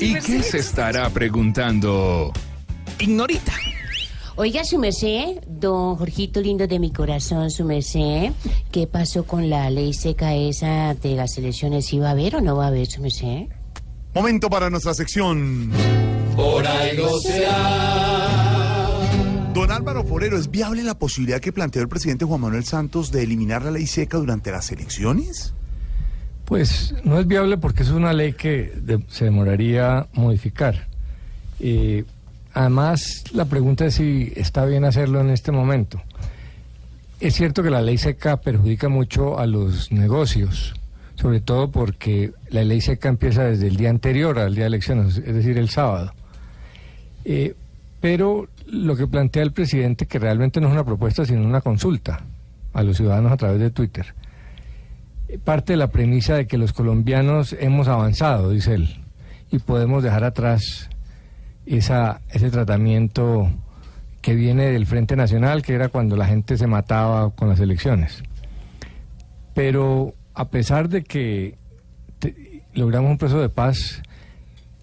¿Y qué se estará preguntando? Ignorita. Oiga, su merced, don Jorgito lindo de mi corazón, su merced, ¿qué pasó con la ley seca esa de las elecciones? ¿Sí va a haber o no va a haber, su merced? Momento para nuestra sección. Por algo será. Don Álvaro Forero, ¿es viable la posibilidad que planteó el presidente Juan Manuel Santos de eliminar la ley seca durante las elecciones? Pues no es viable porque es una ley que se demoraría modificar. Eh, además, la pregunta es si está bien hacerlo en este momento. Es cierto que la ley seca perjudica mucho a los negocios, sobre todo porque la ley seca empieza desde el día anterior al día de elecciones, es decir, el sábado. Eh, pero lo que plantea el presidente, que realmente no es una propuesta, sino una consulta a los ciudadanos a través de Twitter, parte de la premisa de que los colombianos hemos avanzado, dice él, y podemos dejar atrás esa, ese tratamiento que viene del Frente Nacional, que era cuando la gente se mataba con las elecciones. Pero a pesar de que logramos un proceso de paz,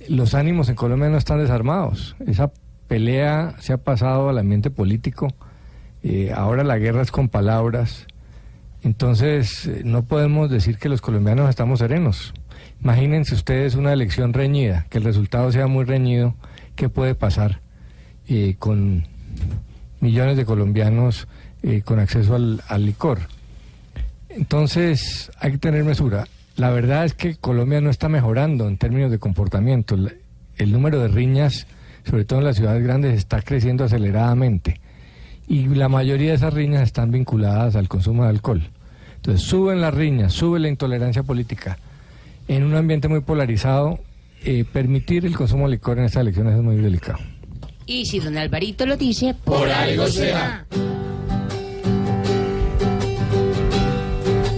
los ánimos en Colombia no están desarmados. Esa pelea se ha pasado al ambiente político. eh, ahora la guerra es con palabras. Entonces, eh, no podemos decir que los colombianos estamos serenos. Imagínense ustedes una elección reñida, que el resultado sea muy reñido, ¿qué puede pasar eh, con millones de colombianos eh, con acceso al, al licor? Entonces, hay que tener mesura. La verdad es que Colombia no está mejorando en términos de comportamiento. El, el número de riñas, sobre todo en las ciudades grandes, está creciendo aceleradamente. Y la mayoría de esas riñas están vinculadas al consumo de alcohol. Entonces, suben las riñas, sube la intolerancia política. En un ambiente muy polarizado, eh, permitir el consumo de licor en estas elecciones es muy delicado. Y si don Alvarito lo dice, Por algo será.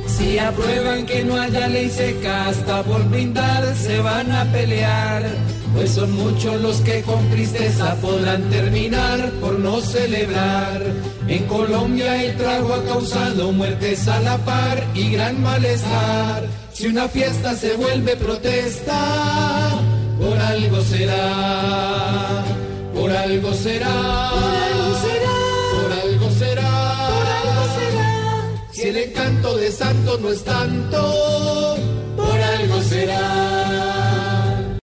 Si aprueban que no haya ley seca, hasta por brindar se van a pelear. Pues son muchos los que con tristeza podrán terminar por no celebrar. En Colombia el trago ha causado muertes a la par y gran malestar. Si una fiesta se vuelve protesta, por algo será. Por algo será. Por algo será. Por algo será. Por algo será. Si el encanto de santo no es tanto, por algo será.